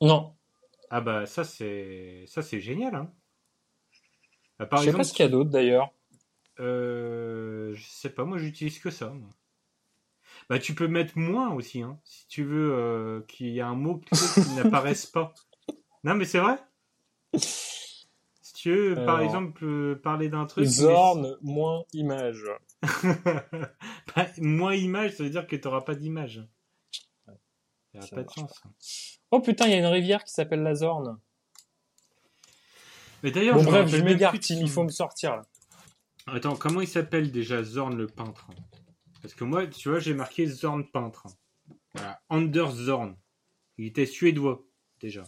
Non. Ah bah ça c'est ça c'est génial. Hein. Bah, par je sais pas ce qu'il y a d'autre d'ailleurs. Euh, je sais pas, moi j'utilise que ça. Moi. Bah, tu peux mettre moins aussi, hein, si tu veux euh, qu'il y ait un mot qui n'apparaisse pas. Non, mais c'est vrai. Si tu veux, par exemple, euh, parler d'un truc. Zorn moins image. bah, moins image, ça veut dire que tu n'auras pas d'image. Il n'y a pas de chance. Oh putain, il y a une rivière qui s'appelle la Zorn. Mais d'ailleurs, bon, bref, je m'égare, il faut me sortir là. Attends, comment il s'appelle déjà Zorn le peintre? Parce que moi, tu vois, j'ai marqué Zorn peintre. Voilà. Anders Zorn. Il était suédois, déjà.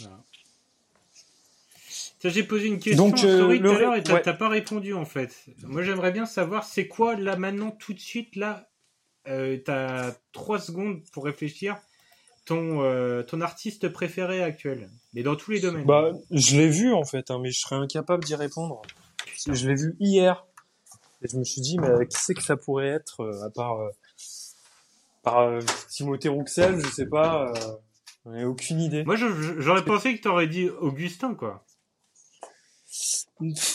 Voilà. J'ai posé une question Donc, euh, tout à l'heure et t'as pas répondu en fait. Moi j'aimerais bien savoir c'est quoi là maintenant tout de suite là. Euh, t'as trois secondes pour réfléchir. Ton, euh, ton artiste préféré actuel, mais dans tous les domaines. Bah, je l'ai vu en fait, hein, mais je serais incapable d'y répondre. Je l'ai vu hier. Et je me suis dit, mais qui c'est que ça pourrait être, euh, à part, euh, par Timothée Rouxel, je sais pas. J'en ai aucune idée. Moi, j'aurais pensé que t'aurais dit Augustin, quoi.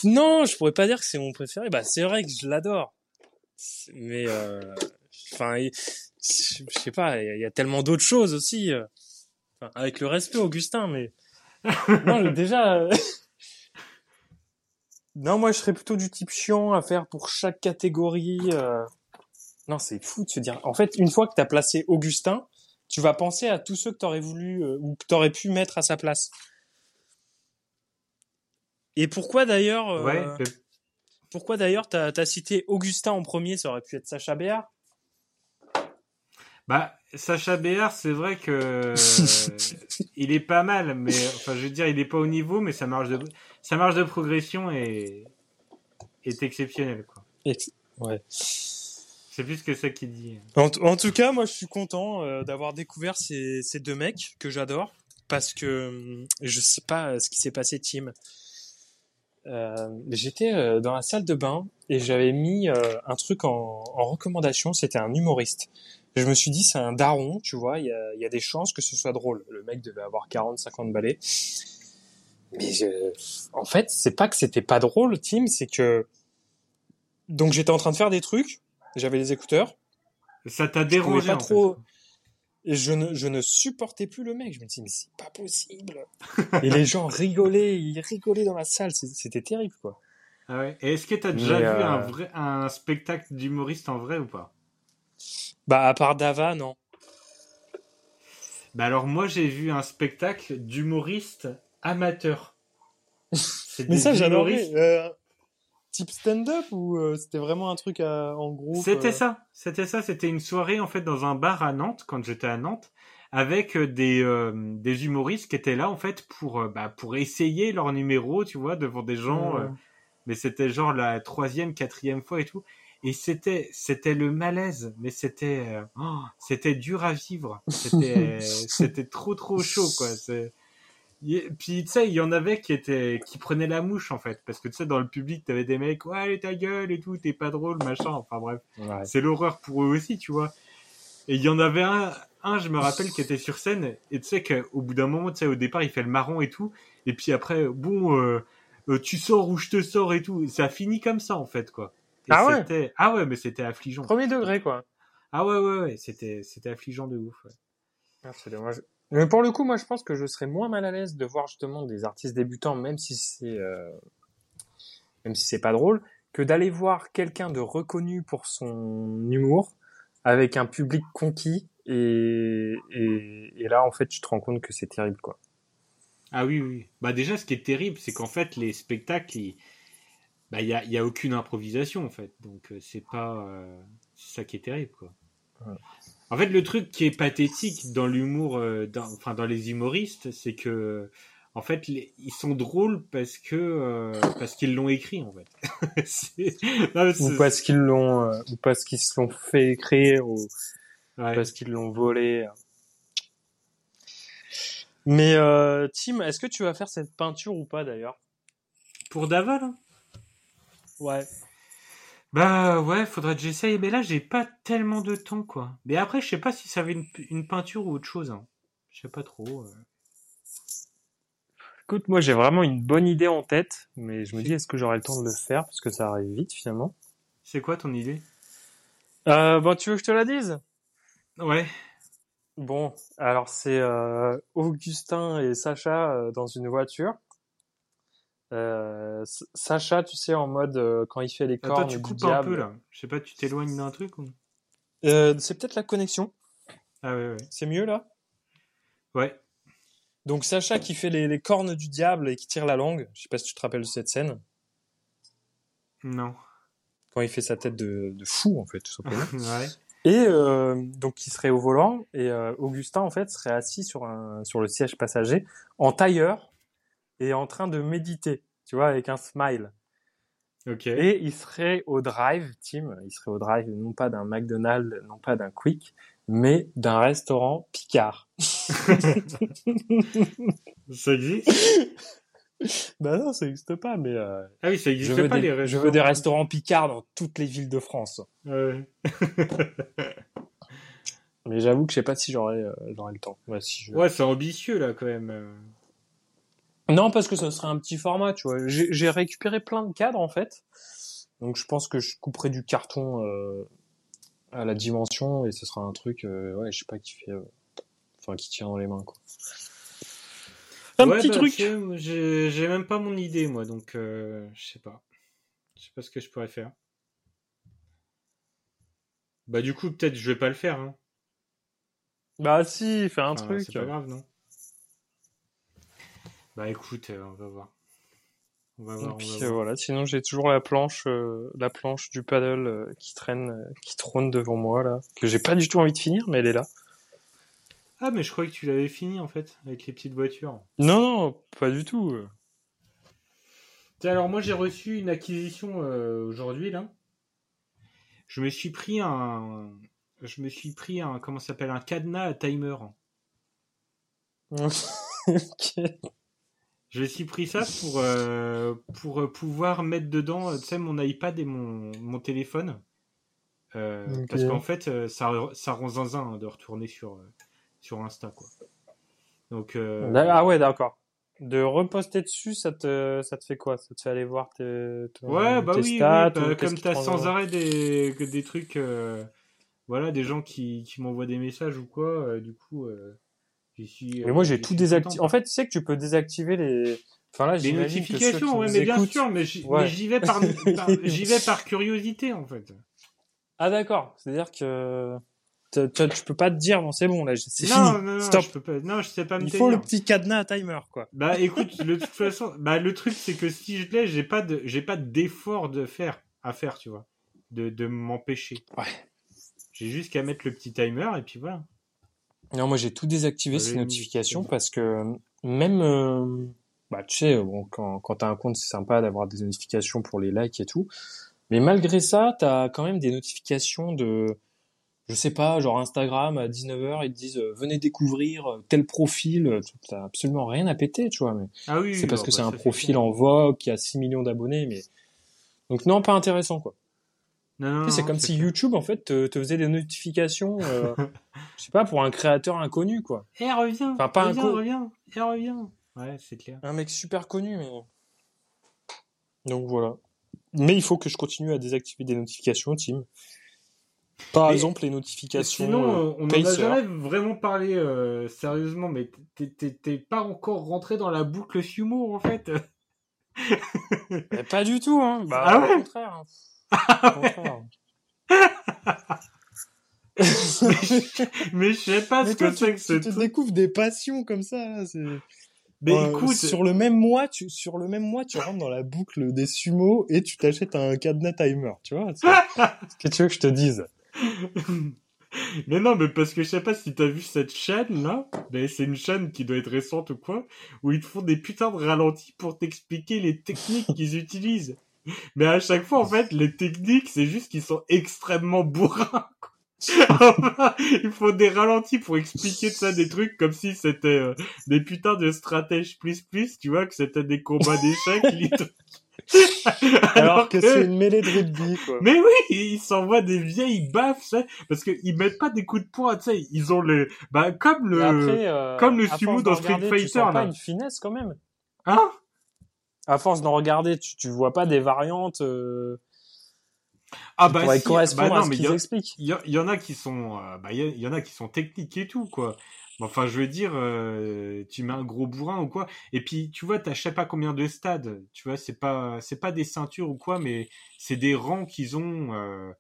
Non, je pourrais pas dire que c'est mon préféré. Bah, c'est vrai que je l'adore. Mais, euh, enfin, je sais pas, il y a- il y, a tellement d'autres choses aussi. euh. Enfin, avec le respect, Augustin, mais non, déjà. euh, non, moi, je serais plutôt du type chiant à faire pour chaque catégorie. euh. Non, c'est fou de se dire. En fait, une fois que t'as placé Augustin, tu vas penser à tous ceux que t'aurais voulu euh, ou que t'aurais pu mettre à sa place. Et pourquoi d'ailleurs euh, Ouais. pourquoi d'ailleurs t'as as cité Augustin en premier Ça aurait pu être Sacha Béard. Bah, Sacha Béard, c'est vrai que euh, il est pas mal, mais enfin, je veux dire, il est pas au niveau, mais sa marge de sa marge de progression est est exceptionnelle, quoi. Ouais. C'est plus que ça qui dit. En, tout cas, moi, je suis content euh, d'avoir découvert ces, ces deux mecs que j'adore parce que hum, je sais pas euh, ce qui s'est passé, Tim. Euh, J'étais euh, dans la salle de bain et j'avais mis euh, un truc en, en recommandation. C'était un humoriste. Je me suis dit, c'est un daron, tu vois. Il y a, y a des chances que ce soit drôle. Le mec devait avoir 40, 50 balais. Mais je... en fait, c'est pas que c'était pas drôle, Tim, c'est que donc j'étais en train de faire des trucs. J'avais les écouteurs. Ça t'a Je pouvais dérangé pas en trop. fait. Et je ne, je ne supportais plus le mec. Je me dis, mais c'est pas possible. Et les gens rigolaient, ils rigolaient dans la salle. C'était terrible, quoi. Ah ouais. Et est-ce que t'as déjà vu euh, un vrai un spectacle d'humoriste en vrai ou pas? Bah, à part Dava, non. Bah alors moi j'ai vu un spectacle d'humoriste amateur. C'est Mais ça, j'adorais. Euh, type stand-up ou euh, c'était vraiment un truc à- en groupe C'était euh, ça, c'était ça, c'était une soirée en fait dans un bar à Nantes quand j'étais à Nantes avec euh, des euh, des humoristes qui étaient là en fait pour bah, pour essayer leur numéro, tu vois, devant des gens. Euh, mais c'était genre la troisième, quatrième fois et tout. Et c'était c'était le malaise, mais c'était oh, c'était dur à vivre. C'était c'était trop trop chaud quoi. C'est puis tu sais, il y en avait qui étaient qui prenaient la mouche en fait parce que tu sais dans le public t'avais des mecs ouais allez ta gueule et tout t'es pas drôle machin enfin bref Ouais. c'est l'horreur pour eux aussi, tu vois. Et il y en avait un, un, je me rappelle, qui était sur scène, et tu sais qu'au bout d'un moment, tu sais, au départ, il fait le marron et tout, et puis après, bon, euh, euh, tu sors ou je te sors et tout, ça finit comme ça, en fait, quoi. Et Ah ouais? Ah ouais, mais c'était affligeant. Premier degré, quoi. Ah ouais, ouais, ouais, c'était, c'était affligeant de ouf, ouais. Ah, c'est dommage. Mais pour le coup, moi, je pense que je serais moins mal à l'aise de voir justement des artistes débutants, même si c'est, euh, même si c'est pas drôle, que d'aller voir quelqu'un de reconnu pour son humour avec un public conquis et, et, et là, en fait, tu te rends compte que c'est terrible, quoi. Ah oui, oui. Bah déjà, ce qui est terrible, c'est qu'en fait, les spectacles, il bah, il y a, il y a aucune improvisation, en fait. Donc, euh, c'est pas... euh, ça qui est terrible, quoi. Ouais. En fait, le truc qui est pathétique dans l'humour, euh, dans, enfin, dans les humoristes, c'est que... En fait, les- ils sont drôles parce que euh, parce qu'ils l'ont écrit en fait. Non, Ou parce qu'ils l'ont, euh, ou parce qu'ils se l'ont fait créer, ou ouais. parce qu'ils l'ont volé. Mais euh, Tim, est-ce que tu vas faire cette peinture ou pas d'ailleurs? Pour Daval, hein? Ouais. Bah ouais, faudrait que j'essaye. Mais là, j'ai pas tellement de temps, quoi. Mais après, je sais pas si ça avait une, une peinture ou autre chose. Hein. Je sais pas trop. euh. Écoute, moi j'ai vraiment une bonne idée en tête, mais je me dis est-ce que j'aurai le temps de le faire parce que ça arrive vite finalement? C'est quoi ton idée? Euh, bon, tu veux que je te la dise? Ouais. Bon, alors c'est euh, Augustin et Sacha euh, dans une voiture. Euh, Sacha, tu sais, en mode euh, quand il fait les cornes Attends, tu du coupes un peu là. Je sais pas, tu t'éloignes d'un truc ou? Euh, c'est peut-être la connexion. Ah ouais, ouais. C'est mieux là? Ouais. Donc Sacha qui fait les, les cornes du diable et qui tire la langue. Je sais pas si tu te rappelles de cette scène. Non. Quand il fait sa tête de, de fou, en fait, tout simplement. ouais. Et donc il serait au volant et Augustin en fait serait assis sur un sur le siège passager en tailleur et en train de méditer, tu vois, avec un smile. Ok. Et il serait au drive, Tim, il serait au drive non pas d'un McDonald's, non pas d'un Quick, mais d'un restaurant Picard. Ça existe? Bah non, ça n'existe pas, mais euh, Ah oui, ça je, existe veux pas des, les je veux des restaurants Picard dans toutes les villes de France. Ouais. Mais j'avoue que je sais pas si j'aurais euh, le temps. Ouais, si je- Ouais, c'est ambitieux là quand même. Non, parce que ça serait un petit format, tu vois. J'ai j'ai récupéré plein de cadres en fait. Donc je pense que je couperai du carton euh, à la dimension et ce sera un truc, euh, ouais, je sais pas qui fait, euh, enfin qui tient dans les mains quoi. Un Ouais, petit bah, truc. J'ai j'ai même pas mon idée moi, donc euh, je sais pas. Je sais pas ce que je pourrais faire. Bah du coup peut-être je vais pas le faire. Hein. Bah si, fais un Enfin, truc. C'est pas grave non. Bah écoute, euh, on va voir. On va Et voir. on puis va euh, voir. voilà, sinon j'ai toujours la planche, euh, la planche du paddle qui traîne, qui trône devant moi là, que j'ai pas du tout envie de finir, mais elle est là. Ah mais je croyais que tu l'avais fini en fait avec les petites voitures. Non, non, pas du tout. alors moi j'ai reçu une acquisition euh, aujourd'hui là. Je me suis pris un, je me suis pris un, comment ça s'appelle, un cadenas à timer. ok. Je me suis pris ça pour euh, pour euh, pouvoir mettre dedans, euh, tu sais, mon iPad et mon, mon téléphone. Euh. Parce qu'en fait, ça, ça rend zinzin hein, de retourner sur, sur Insta, quoi. Donc, euh, Ah ouais, d'accord. De reposter dessus, ça te, ça te fait quoi? Ça te fait aller voir tes, ton- ouais, bah tes oui, oui, stats bah, ou qu'est-ce comme t'as sans arrêt des, des trucs, euh, voilà, des gens qui, qui m'envoient des messages ou quoi, euh, du coup, euh, j'y suis. Mais moi, euh, j'ai tout désactivé. En fait, tu sais que tu peux désactiver les. Enfin là, Les notifications, ouais, nous mais bien sûr, mais j'y Ouais. vais par, par- j'y vais par curiosité en fait. Ah d'accord. C'est-à-dire que tu, peux pas te dire bon c'est bon là c'est non, fini. non, non, Stop. je peux pas. Non, je sais pas me Il faut le petit cadenas à timer quoi. Bah écoute, de toute façon, bah le truc c'est que si je l'ai, j'ai pas de, j'ai pas d'effort de faire à faire, tu vois, de, de m'empêcher. Ouais. J'ai juste qu'à mettre le petit timer et puis voilà. Non, moi j'ai tout désactivé ces notifications parce que euh, même euh, bah tu sais bon quand quand t'as un compte c'est sympa d'avoir des notifications pour les likes et tout. Mais malgré ça, t'as quand même des notifications de je sais pas, genre Instagram à 19h, ils te disent euh, venez découvrir euh, tel profil, euh, t'as absolument rien à péter, tu vois, mais Ah oui. c'est oui, parce bah, que bah, c'est un ça, profil en vogue qui a 6 millions d'abonnés mais donc non, pas intéressant quoi. Non, non, Tu sais, c'est comme si clair. YouTube en fait te, te faisait des notifications euh, je sais pas pour un créateur inconnu quoi. Eh reviens. Enfin, pas un reviens, reviens. Eh reviens. Ouais, c'est clair. Un mec super connu, mais. Donc voilà. Mais il faut que je continue à désactiver des notifications, Tim. Par Mais- exemple, les notifications. Sinon, euh, euh, on n'en a jamais vraiment parlé euh, sérieusement, mais t'es- pas encore rentré dans la boucle sumo en fait. Mais pas du tout, hein. Bah, Ah ouais? au contraire. hein. Mais je sais pas ce toi, que c'est que tu, ce tu te découvres des passions comme ça. là, Mais Euh, écoute, sur le même mois, tu sur le même mois, tu rentres dans la boucle des sumo et tu t'achètes un cadenas timer, tu vois. Qu'est-ce que tu veux que je te dise mais non, mais parce que je sais pas si t'as vu cette chaîne là, mais c'est une chaîne qui doit être récente ou quoi, où ils te font des putains de ralentis pour t'expliquer les techniques qu'ils utilisent. Mais à chaque fois, en fait, les techniques, c'est juste qu'ils sont extrêmement bourrins. Ils font des ralentis pour expliquer de ça des trucs comme si c'était euh, des putains de stratèges plus plus, tu vois, que c'était des combats d'échecs. les trucs. Alors que c'est une mêlée de rugby, quoi. Mais oui, ils s'envoient des vieilles baffes, parce qu'ils mettent pas des coups de poing, tu sais, ils ont le, bah, comme le, après, euh, comme le sumo dans Street regarder, tu Fighter, sens pas une finesse quand même. hein? À force d'en regarder, tu, tu vois pas des variantes euh, Ah, bah, si, correspondre bah, à non, ce mais il qu'ils expliquent. il y, en a qui sont, euh, bah, il y, en a qui sont techniques et tout, quoi. Enfin, je veux dire, euh, tu mets un gros bourrin ou quoi. Et puis, tu vois, t'as je sais pas combien de stades. Tu vois, c'est pas, c'est pas des ceintures ou quoi, mais c'est des rangs qu'ils ont, euh,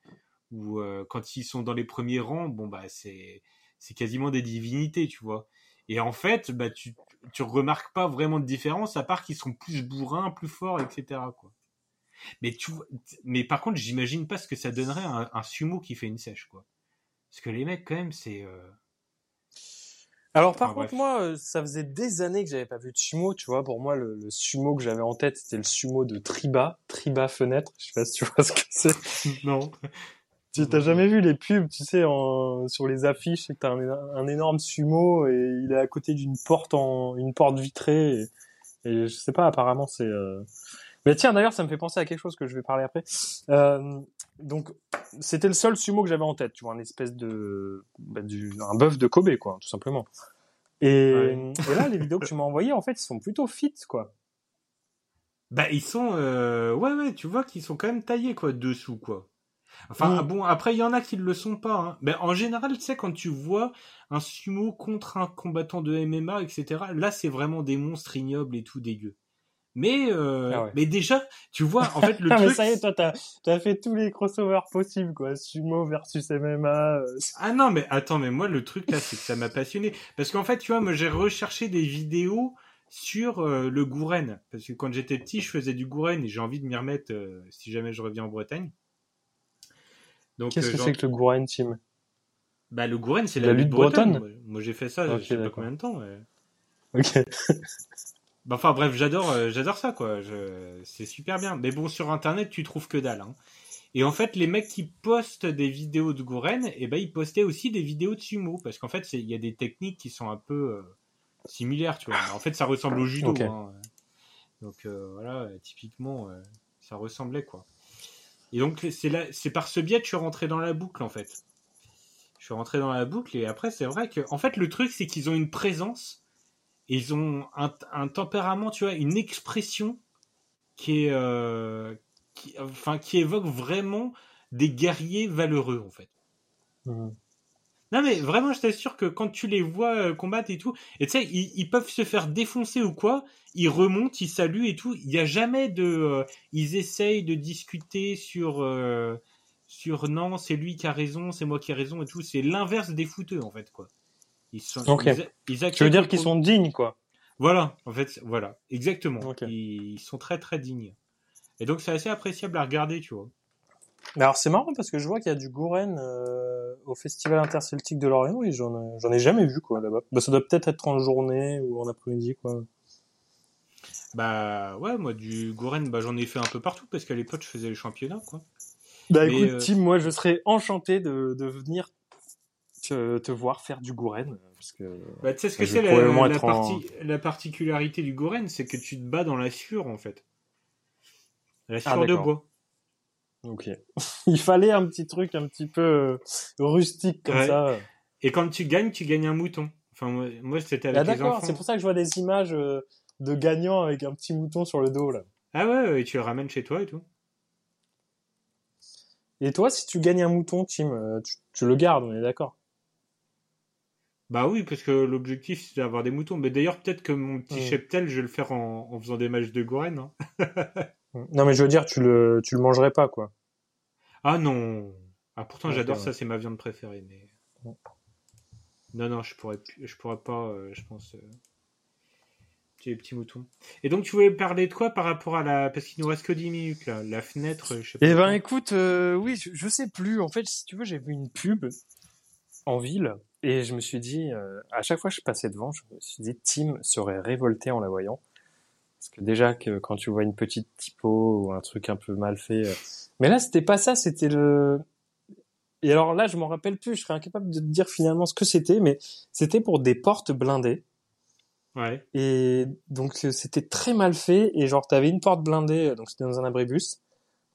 euh, quand ils sont dans les premiers rangs, bon, bah, c'est, c'est quasiment des divinités, tu vois. Et en fait, bah, tu, tu remarques pas vraiment de différence, à part qu'ils sont plus bourrins, plus forts, etc., quoi. Mais tu mais par contre, j'imagine pas ce que ça donnerait un, un sumo qui fait une sèche, quoi. Parce que les mecs, quand même, c'est, euh, Alors par Enfin, contre, bref. moi, euh, ça faisait des années que j'avais pas vu de sumo, tu vois. Pour moi, le, le sumo que j'avais en tête, c'était le sumo de Triba, Triba fenêtre. Je sais pas si tu vois ce que c'est. non. Tu t'as jamais vu les pubs, tu sais, en, sur les affiches, c'est que t'as un, un énorme sumo et il est à côté d'une porte en, une porte vitrée. Et, et je sais pas, apparemment c'est. euh, Mais tiens, d'ailleurs, ça me fait penser à quelque chose que je vais parler après. Euh, donc, c'était le seul sumo que j'avais en tête, tu vois, un espèce de, bah, du, un bœuf de Kobe, quoi, tout simplement. Et, Ouais. et là, les vidéos que tu m'as envoyées, en fait, ils sont plutôt fit, quoi. Bah, ils sont, euh, ouais, ouais, tu vois qu'ils sont quand même taillés, quoi, dessous, quoi. Enfin, Mm. bon, après, il y en a qui ne le sont pas, hein. Ben, en général, tu sais, quand tu vois un sumo contre un combattant de MMA, etc., là, c'est vraiment des monstres ignobles et tout dégueu. Mais, euh, Ah ouais. mais déjà, tu vois, en fait, le Ah, mais truc. ça y est, toi, t'as, t'as fait tous les crossovers possibles, quoi. Sumo versus MMA. euh, Ah non, mais attends, mais moi, le truc là, c'est que ça m'a passionné. Parce qu'en fait, tu vois, moi, j'ai recherché des vidéos sur euh, le Gouren. Parce que quand j'étais petit, je faisais du Gouren et j'ai envie de m'y remettre si jamais je reviens en Bretagne. Donc, Qu'est-ce euh, que c'est que le Gouren Team? Bah, le Gouren, c'est La la, lutte lutte bretonne. bretonne? Moi, j'ai fait ça, Ok, je sais pas combien de temps. Ok. Bah, enfin, bref, j'adore, euh, j'adore ça, quoi. Je... C'est super bien. Mais bon, sur Internet, tu trouves que dalle. Hein. Et en fait, les mecs qui postent des vidéos de Gouren, eh ben, ils postaient aussi des vidéos de sumo. Parce qu'en fait, il y a des techniques qui sont un peu euh, similaires, tu vois. En fait, ça ressemble au judo. Hein. Donc, euh, voilà, typiquement, ça ressemblait, quoi. Et donc, c'est là, c'est par ce biais que je suis rentré dans la boucle, en fait. Je suis rentré dans la boucle, et après, c'est vrai que, en fait, le truc, c'est qu'ils ont une présence, ils ont un, tempérament, tu vois, une expression qui est, euh, enfin, qui évoque vraiment des guerriers valeureux, en fait. Mhm. Non mais vraiment, je t'assure que quand tu les vois euh, combattre et tout, et tu sais, ils, ils peuvent se faire défoncer ou quoi, ils remontent, ils saluent et tout. Il n'y a jamais de, euh, ils essayent de discuter sur, euh, sur non, c'est lui qui a raison, c'est moi qui ai raison et tout. C'est l'inverse des footeux en fait quoi. Ils sont, Ok. ils, ils Tu veux dire qu'ils sont dignes, quoi. Voilà, en fait, voilà, exactement. Ils sont très très dignes. Et donc c'est assez appréciable à regarder, tu vois. Mais alors, c'est marrant parce que je vois qu'il y a du Gouren euh, au Festival Interceltique de Lorient et j'en ai, j'en ai jamais vu, quoi, là-bas. Bah, ça doit peut-être être en journée ou en après-midi, quoi. Bah ouais, moi du Goren, bah, j'en ai fait un peu partout parce qu'à l'époque je faisais les championnats quoi. Bah Mais, écoute, euh, Tim, moi je serais enchanté de, de venir te, te voir faire du Gouren. euh, Parce que... Bah, tu sais ce que c'est la, la en- la particularité du Goren, c'est que tu te bats dans la sueur en fait. La sueur de Ah, d'accord. bois. Ok. Il fallait un petit truc un petit peu euh, rustique comme Ouais. ça. Et quand tu gagnes, tu gagnes un mouton. Enfin moi, moi, c'était avec Ah les enfants. c'est pour ça que je vois des images euh, de gagnants avec un petit mouton sur le dos là. Ah ouais, et tu le ramènes chez toi et tout. Et toi, si tu gagnes un mouton, Tim, euh, tu, tu le gardes, on est d'accord Bah oui, parce que l'objectif c'est d'avoir des moutons. Mais d'ailleurs peut-être que mon petit cheptel, je vais le faire en, en faisant des matchs de Goren. hein. Non mais je veux dire, tu le, tu le mangerais pas quoi. Ah non. Ah pourtant j'adore ouais. ça, c'est ma viande préférée. Mais non non, je pourrais, plus- je pourrais pas, euh, je pense. euh, Petit petits moutons. Et donc tu voulais parler de quoi par rapport à la, parce qu'il nous reste que 10 minutes là, la fenêtre, je sais pas. Eh ben écoute, euh, oui, je, je sais plus. En fait, si tu veux, j'ai vu une pub en ville et je me suis dit, euh, à chaque fois que je passais devant, je me suis dit, Tim serait révolté en la voyant. Parce que déjà que quand tu vois une petite typo ou un truc un peu mal fait, euh, mais là c'était pas ça, c'était le. Et alors là, je m'en rappelle plus. Je serais incapable de te dire finalement ce que c'était, mais c'était pour des portes blindées. Ouais. Et donc euh, c'était très mal fait et genre t'avais une porte blindée, euh, donc c'était dans un abribus.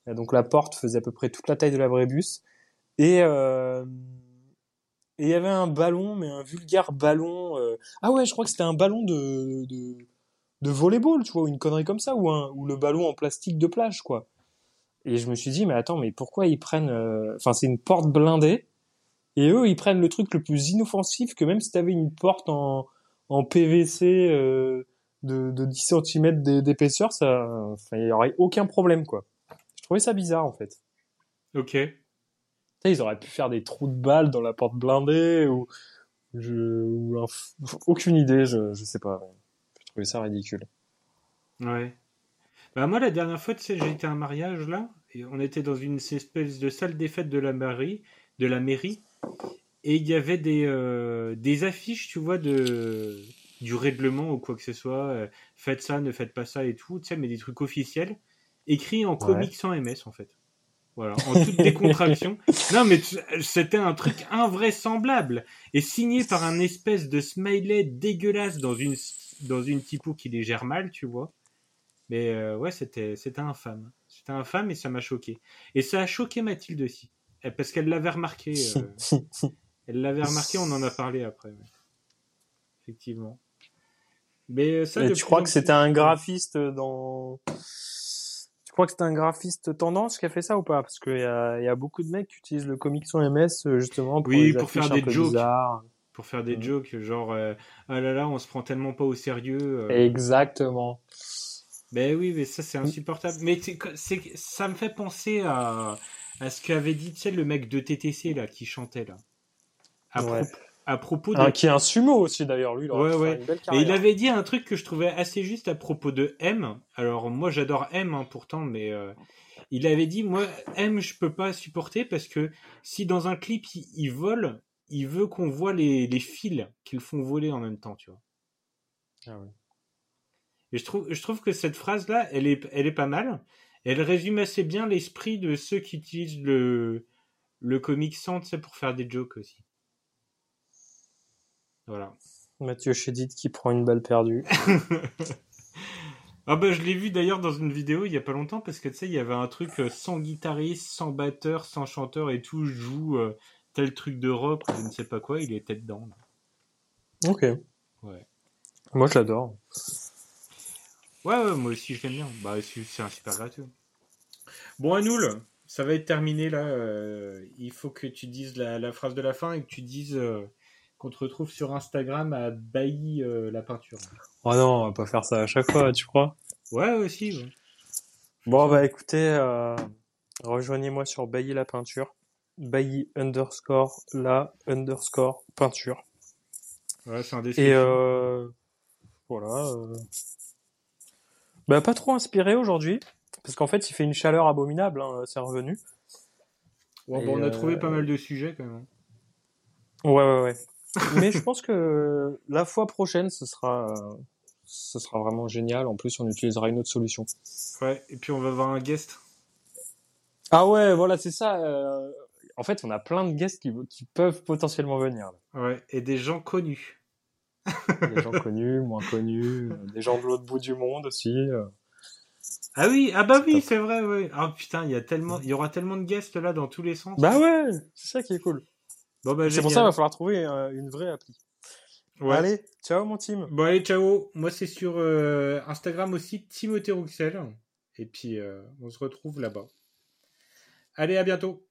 Et donc la porte faisait à peu près toute la taille de l'abribus et euh, et il y avait un ballon, mais un vulgaire ballon. euh, Ah ouais, je crois que c'était un ballon de de de volleyball, tu vois, ou une connerie comme ça, ou un ou le ballon en plastique de plage, quoi. Et je me suis dit mais attends, mais pourquoi ils prennent euh, Enfin c'est une porte blindée et eux ils prennent le truc le plus inoffensif que même si t'avais une porte en en PVC euh, de, de 10 cm d'épaisseur, ça, enfin, il y aurait aucun problème, quoi. Je trouvais ça bizarre, en fait. Ok. Ils auraient pu faire des trous de balles dans la porte blindée ou, je, ou un aucune idée, je, je sais pas. Je trouvais ça ridicule. Ouais. Bah moi la dernière fois, tu sais, été à un mariage là, et on était dans une espèce de salle des fêtes de la mairie, de la mairie, et il y avait des euh, des affiches, tu vois, de du règlement ou quoi que ce soit, euh, faites ça, ne faites pas ça et tout, tu sais, mais des trucs officiels, écrits en comics sans MS en fait. Voilà, en toute décontraction. non, mais c'était un truc invraisemblable et signé par un espèce de smiley dégueulasse dans une dans une typo qui les gère mal, tu vois. Mais euh, ouais, c'était c'était infâme. C'était infâme et ça m'a choqué. Et ça a choqué Mathilde aussi. Eh, Parce qu'elle l'avait remarqué. euh, elle l'avait remarqué, on en a parlé après. ouais. Effectivement. Mais euh, ça, Et tu crois que c'était un graphiste dans... Tu crois que c'était un graphiste tendance qui a fait ça ou pas? Parce qu'il y a, il y a beaucoup de mecs qui utilisent le comics sans MS euh, justement pour, Oui, pour faire des jokes. bizarres. Pour faire des jokes, genre, euh, ah là là, on se prend tellement pas au sérieux. euh. Exactement. Ben oui, mais ça c'est insupportable. Mais c'est, ça me fait penser à, à ce qu'avait dit, tu sais, le mec de TTC là qui chantait là. À, Ouais. propos- à propos de. Un qui est un sumo aussi d'ailleurs, lui. Aurait Ouais, ouais. carrière. il avait dit un truc que je trouvais assez juste à propos de M. Alors moi j'adore M hein, pourtant, mais euh, il avait dit moi M je peux pas supporter parce que si dans un clip il, il vole, il veut qu'on voit les, les fils qu'ils font voler en même temps, tu vois. Ah ouais. Et je trouve, je trouve que cette phrase-là, elle est, elle est pas mal. Elle résume assez bien l'esprit de ceux qui utilisent le, le comic sans, tu sais, pour faire des jokes aussi. Voilà. Mathieu Chédid qui prend une balle perdue. ah bah je l'ai vu d'ailleurs dans une vidéo il y a pas longtemps parce que tu sais, il y avait un truc euh, sans guitariste, sans batteur, sans chanteur et tout, je joue euh, tel truc de rock, ou je ne sais pas quoi, il était dedans. là. Ok. Ouais. Moi je l'adore. Ouais, ouais, moi aussi je l'aime bien. Bah, c'est un super gratuit. Bon, Anoul, ça va être terminé là. euh, il faut que tu dises la, la phrase de la fin et que tu dises euh, qu'on te retrouve sur Instagram à Bailly euh, la peinture. Oh non, on va pas faire ça à chaque fois, tu crois? Ouais, aussi. ouais. Bon bah écoutez, euh, rejoignez-moi sur Bailly la peinture. Bailly underscore la underscore peinture. Ouais, c'est un Et description. euh, voilà. Bah pas trop inspiré aujourd'hui. Parce qu'en fait il fait une chaleur abominable, hein, c'est revenu. Ouais, et, bon, on a euh, trouvé pas mal de sujets quand même. Ouais ouais ouais. Mais je pense que la fois prochaine ce sera ce sera vraiment génial. En plus on utilisera une autre solution. Ouais, et puis on va avoir un guest. Ah ouais, voilà, c'est ça. euh, En fait, on a plein de guests qui, qui peuvent potentiellement venir. Ouais, et des gens connus. Des gens connus, moins connus, euh, des gens de l'autre bout du monde aussi. euh. Ah oui, ah bah oui, c'est vrai, ouais. Ah putain, il y a tellement, il y aura tellement de guests là dans tous les sens. Bah ouais, c'est ça qui est cool. bon, bah, C'est pour ça qu'il va falloir trouver euh, une vraie appli. Ouais. Allez, ciao mon team. Bon allez, ciao. Moi c'est sur euh, Instagram aussi, Timothée Rouxel. Et puis euh, on se retrouve là-bas. Allez, à bientôt.